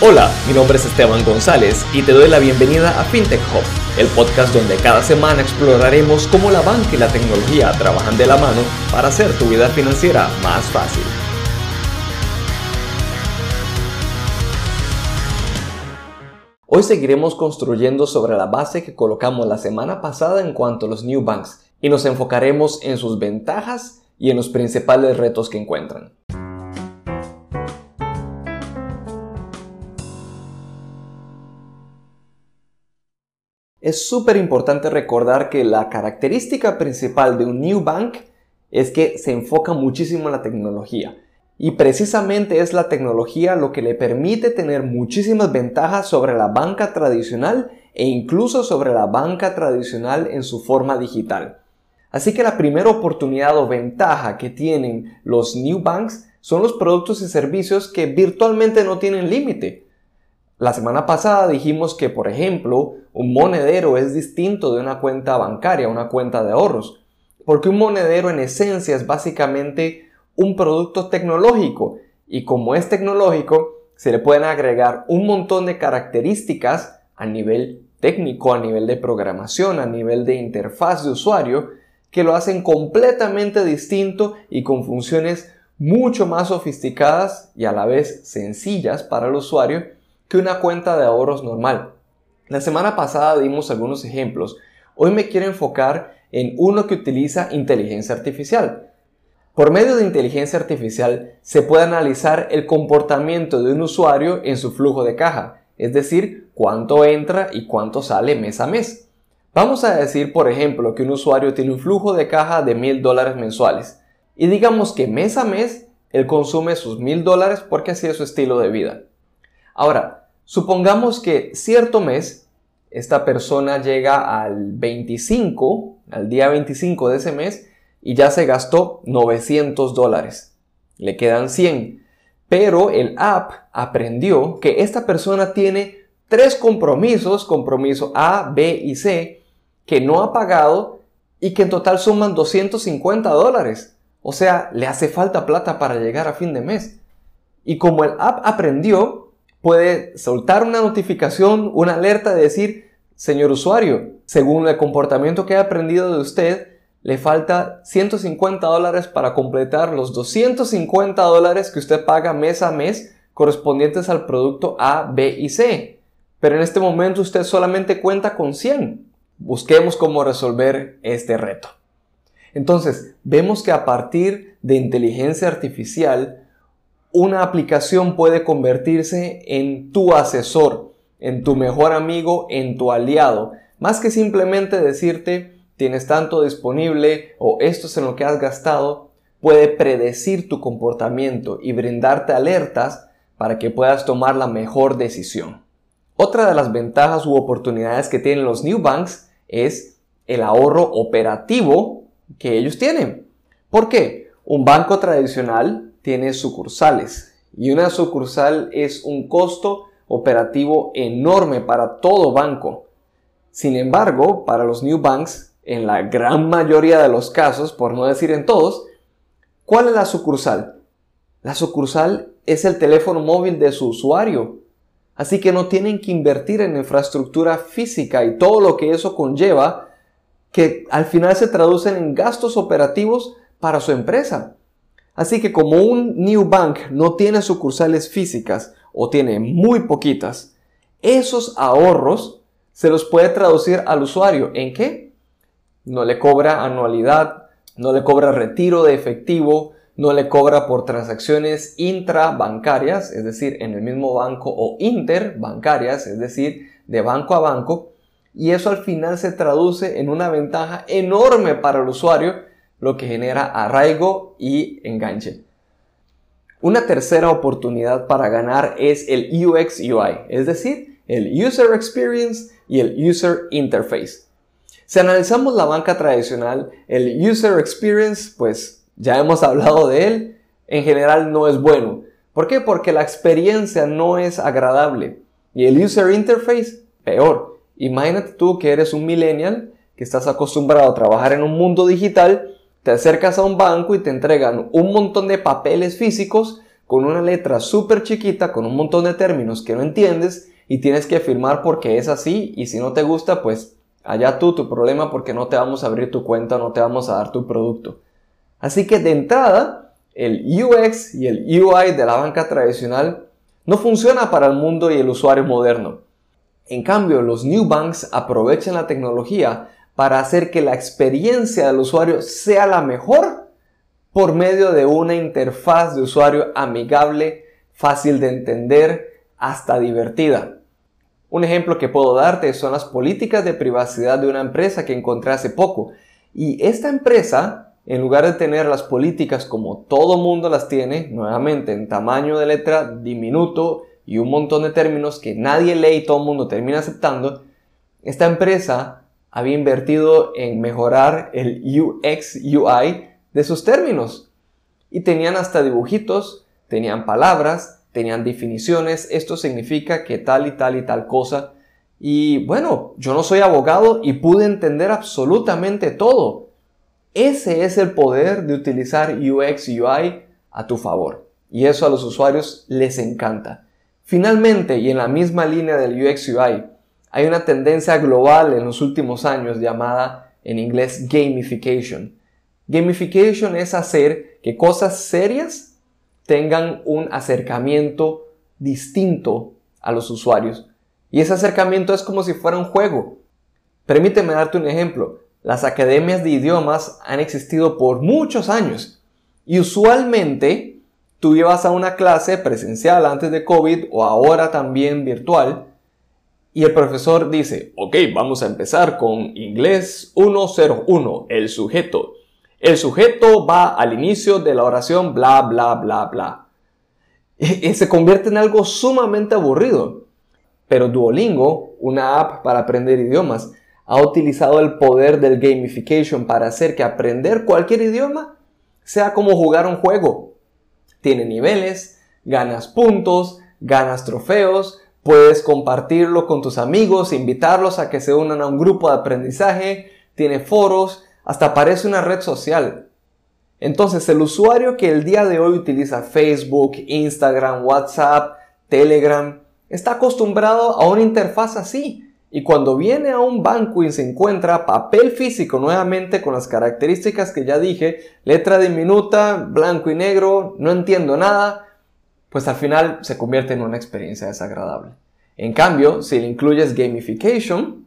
Hola, mi nombre es Esteban González y te doy la bienvenida a FinTech Hub, el podcast donde cada semana exploraremos cómo la banca y la tecnología trabajan de la mano para hacer tu vida financiera más fácil. Hoy seguiremos construyendo sobre la base que colocamos la semana pasada en cuanto a los new banks y nos enfocaremos en sus ventajas y en los principales retos que encuentran. Es súper importante recordar que la característica principal de un new bank es que se enfoca muchísimo en la tecnología. Y precisamente es la tecnología lo que le permite tener muchísimas ventajas sobre la banca tradicional e incluso sobre la banca tradicional en su forma digital. Así que la primera oportunidad o ventaja que tienen los new banks son los productos y servicios que virtualmente no tienen límite. La semana pasada dijimos que, por ejemplo, un monedero es distinto de una cuenta bancaria, una cuenta de ahorros, porque un monedero en esencia es básicamente un producto tecnológico y como es tecnológico, se le pueden agregar un montón de características a nivel técnico, a nivel de programación, a nivel de interfaz de usuario, que lo hacen completamente distinto y con funciones mucho más sofisticadas y a la vez sencillas para el usuario que una cuenta de ahorros normal. La semana pasada dimos algunos ejemplos. Hoy me quiero enfocar en uno que utiliza inteligencia artificial. Por medio de inteligencia artificial se puede analizar el comportamiento de un usuario en su flujo de caja, es decir, cuánto entra y cuánto sale mes a mes. Vamos a decir, por ejemplo, que un usuario tiene un flujo de caja de mil dólares mensuales y digamos que mes a mes él consume sus mil dólares porque así es su estilo de vida. Ahora, supongamos que cierto mes esta persona llega al 25, al día 25 de ese mes, y ya se gastó 900 dólares. Le quedan 100. Pero el app aprendió que esta persona tiene tres compromisos, compromiso A, B y C, que no ha pagado y que en total suman 250 dólares. O sea, le hace falta plata para llegar a fin de mes. Y como el app aprendió, puede soltar una notificación, una alerta de decir, señor usuario, según el comportamiento que he aprendido de usted, le falta 150 dólares para completar los 250 dólares que usted paga mes a mes correspondientes al producto A, B y C. Pero en este momento usted solamente cuenta con 100. Busquemos cómo resolver este reto. Entonces, vemos que a partir de inteligencia artificial, una aplicación puede convertirse en tu asesor, en tu mejor amigo, en tu aliado, más que simplemente decirte tienes tanto disponible o esto es en lo que has gastado, puede predecir tu comportamiento y brindarte alertas para que puedas tomar la mejor decisión. Otra de las ventajas u oportunidades que tienen los new banks es el ahorro operativo que ellos tienen. ¿Por qué? Un banco tradicional tiene sucursales y una sucursal es un costo operativo enorme para todo banco. Sin embargo, para los new banks, en la gran mayoría de los casos, por no decir en todos, ¿cuál es la sucursal? La sucursal es el teléfono móvil de su usuario. Así que no tienen que invertir en infraestructura física y todo lo que eso conlleva, que al final se traducen en gastos operativos para su empresa. Así que como un new bank no tiene sucursales físicas o tiene muy poquitas, esos ahorros se los puede traducir al usuario en qué? No le cobra anualidad, no le cobra retiro de efectivo, no le cobra por transacciones intrabancarias, es decir, en el mismo banco, o interbancarias, es decir, de banco a banco, y eso al final se traduce en una ventaja enorme para el usuario lo que genera arraigo y enganche. Una tercera oportunidad para ganar es el UX UI, es decir, el User Experience y el User Interface. Si analizamos la banca tradicional, el User Experience, pues ya hemos hablado de él, en general no es bueno. ¿Por qué? Porque la experiencia no es agradable. Y el User Interface, peor. Imagínate tú que eres un millennial, que estás acostumbrado a trabajar en un mundo digital te acercas a un banco y te entregan un montón de papeles físicos con una letra súper chiquita, con un montón de términos que no entiendes y tienes que firmar porque es así y si no te gusta, pues allá tú tu problema porque no te vamos a abrir tu cuenta, no te vamos a dar tu producto. Así que de entrada, el UX y el UI de la banca tradicional no funciona para el mundo y el usuario moderno. En cambio, los new banks aprovechan la tecnología para hacer que la experiencia del usuario sea la mejor por medio de una interfaz de usuario amigable, fácil de entender, hasta divertida. Un ejemplo que puedo darte son las políticas de privacidad de una empresa que encontré hace poco. Y esta empresa, en lugar de tener las políticas como todo mundo las tiene, nuevamente en tamaño de letra diminuto y un montón de términos que nadie lee y todo el mundo termina aceptando, esta empresa había invertido en mejorar el UX UI de sus términos. Y tenían hasta dibujitos, tenían palabras, tenían definiciones, esto significa que tal y tal y tal cosa. Y bueno, yo no soy abogado y pude entender absolutamente todo. Ese es el poder de utilizar UX UI a tu favor. Y eso a los usuarios les encanta. Finalmente, y en la misma línea del UX UI, hay una tendencia global en los últimos años llamada en inglés gamification. Gamification es hacer que cosas serias tengan un acercamiento distinto a los usuarios. Y ese acercamiento es como si fuera un juego. Permíteme darte un ejemplo. Las academias de idiomas han existido por muchos años y usualmente tú llevas a una clase presencial antes de COVID o ahora también virtual y el profesor dice, ok, vamos a empezar con inglés 101, el sujeto. El sujeto va al inicio de la oración bla, bla, bla, bla. Y se convierte en algo sumamente aburrido. Pero Duolingo, una app para aprender idiomas, ha utilizado el poder del gamification para hacer que aprender cualquier idioma sea como jugar un juego. Tiene niveles, ganas puntos, ganas trofeos, Puedes compartirlo con tus amigos, invitarlos a que se unan a un grupo de aprendizaje, tiene foros, hasta parece una red social. Entonces el usuario que el día de hoy utiliza Facebook, Instagram, WhatsApp, Telegram, está acostumbrado a una interfaz así. Y cuando viene a un banco y se encuentra papel físico nuevamente con las características que ya dije, letra diminuta, blanco y negro, no entiendo nada, pues al final se convierte en una experiencia desagradable. En cambio, si le incluyes gamification,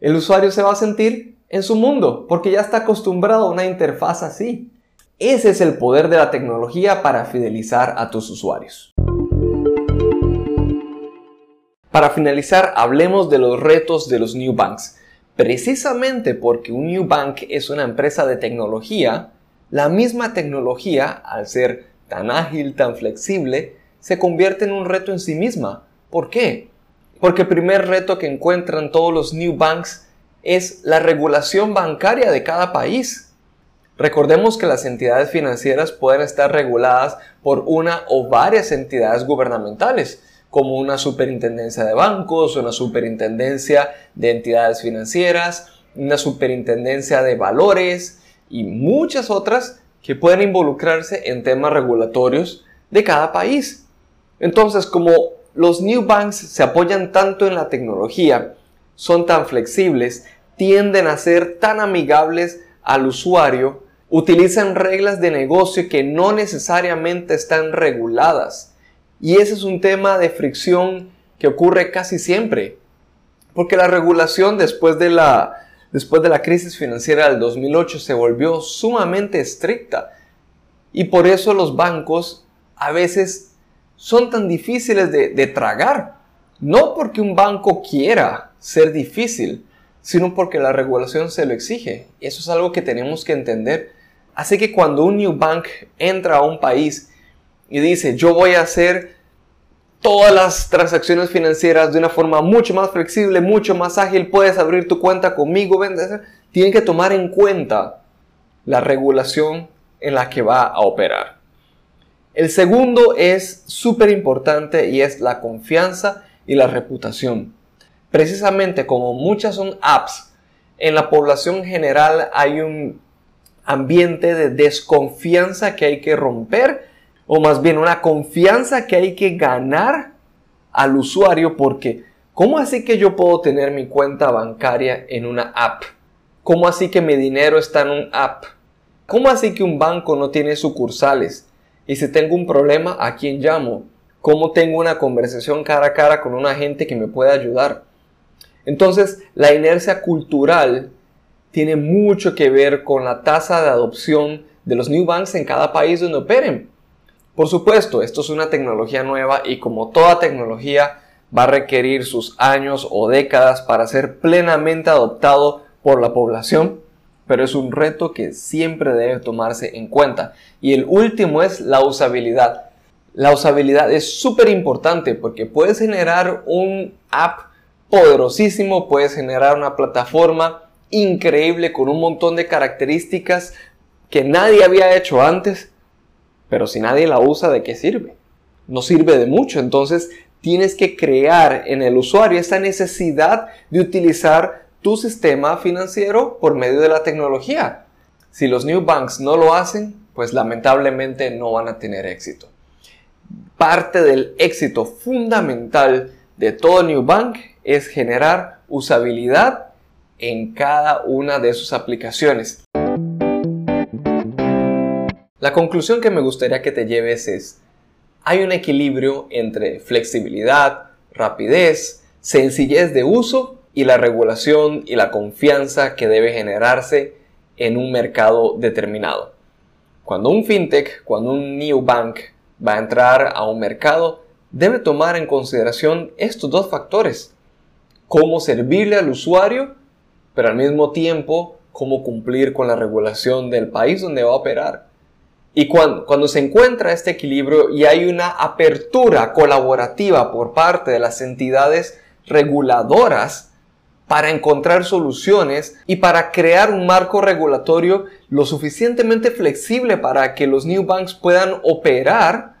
el usuario se va a sentir en su mundo porque ya está acostumbrado a una interfaz así. Ese es el poder de la tecnología para fidelizar a tus usuarios. Para finalizar, hablemos de los retos de los new banks. Precisamente porque un new bank es una empresa de tecnología, la misma tecnología, al ser tan ágil, tan flexible, se convierte en un reto en sí misma. ¿Por qué? Porque el primer reto que encuentran todos los new banks es la regulación bancaria de cada país. Recordemos que las entidades financieras pueden estar reguladas por una o varias entidades gubernamentales, como una superintendencia de bancos, una superintendencia de entidades financieras, una superintendencia de valores y muchas otras que pueden involucrarse en temas regulatorios de cada país. Entonces, como los new banks se apoyan tanto en la tecnología, son tan flexibles, tienden a ser tan amigables al usuario, utilizan reglas de negocio que no necesariamente están reguladas. Y ese es un tema de fricción que ocurre casi siempre. Porque la regulación después de la, después de la crisis financiera del 2008 se volvió sumamente estricta. Y por eso los bancos a veces son tan difíciles de, tragar. No porque un banco quiera ser difícil, sino porque la regulación se lo exige. Eso es algo que tenemos que entender. Así que cuando un new bank entra a un país y dice, yo voy a hacer todas las transacciones financieras de una forma mucho más flexible, mucho más ágil, puedes abrir tu cuenta conmigo, tienen que tomar en cuenta la regulación en la que va a operar. El segundo es súper importante y es la confianza y la reputación. Precisamente como muchas son apps, en la población general hay un ambiente de desconfianza que hay que romper o más bien una confianza que hay que ganar al usuario porque ¿cómo así que yo puedo tener mi cuenta bancaria en una app? ¿Cómo así que mi dinero está en un app? ¿Cómo así que un banco no tiene sucursales? Y si tengo un problema, ¿a quién llamo? ¿Cómo tengo una conversación cara a cara con un agente que me pueda ayudar? Entonces, la inercia cultural tiene mucho que ver con la tasa de adopción de los new banks en cada país donde operen. Por supuesto, esto es una tecnología nueva y como toda tecnología va a requerir sus años o décadas para ser plenamente adoptado por la población, pero es un reto que siempre debe tomarse en cuenta. Y el último es la usabilidad. La usabilidad es súper importante porque puedes generar un app poderosísimo, puedes generar una plataforma increíble con un montón de características que nadie había hecho antes, pero si nadie la usa, ¿de qué sirve? No sirve de mucho. Entonces tienes que crear en el usuario esa necesidad de utilizar tu sistema financiero por medio de la tecnología. Si los new banks no lo hacen, pues lamentablemente no van a tener éxito. Parte del éxito fundamental de todo new bank es generar usabilidad en cada una de sus aplicaciones. La conclusión que me gustaría que te lleves es, hay un equilibrio entre flexibilidad, rapidez, sencillez de uso y la regulación y la confianza que debe generarse en un mercado determinado. Cuando un fintech, cuando un new bank va a entrar a un mercado, debe tomar en consideración estos dos factores. Cómo servirle al usuario, pero al mismo tiempo cómo cumplir con la regulación del país donde va a operar. Y cuando, se encuentra este equilibrio y hay una apertura colaborativa por parte de las entidades reguladoras para encontrar soluciones y para crear un marco regulatorio lo suficientemente flexible para que los new banks puedan operar,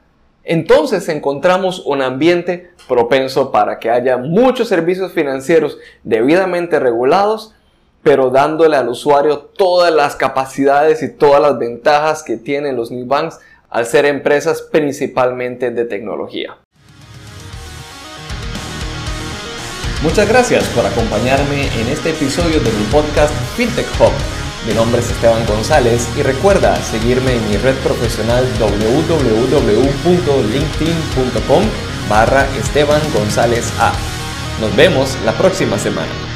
entonces encontramos un ambiente propenso para que haya muchos servicios financieros debidamente regulados pero dándole al usuario todas las capacidades y todas las ventajas que tienen los new banks al ser empresas principalmente de tecnología. Muchas gracias por acompañarme en este episodio de mi podcast FinTech Hub. Mi nombre es Esteban González y recuerda seguirme en mi red profesional www.linkedin.com barra Esteban González A. Nos vemos la próxima semana.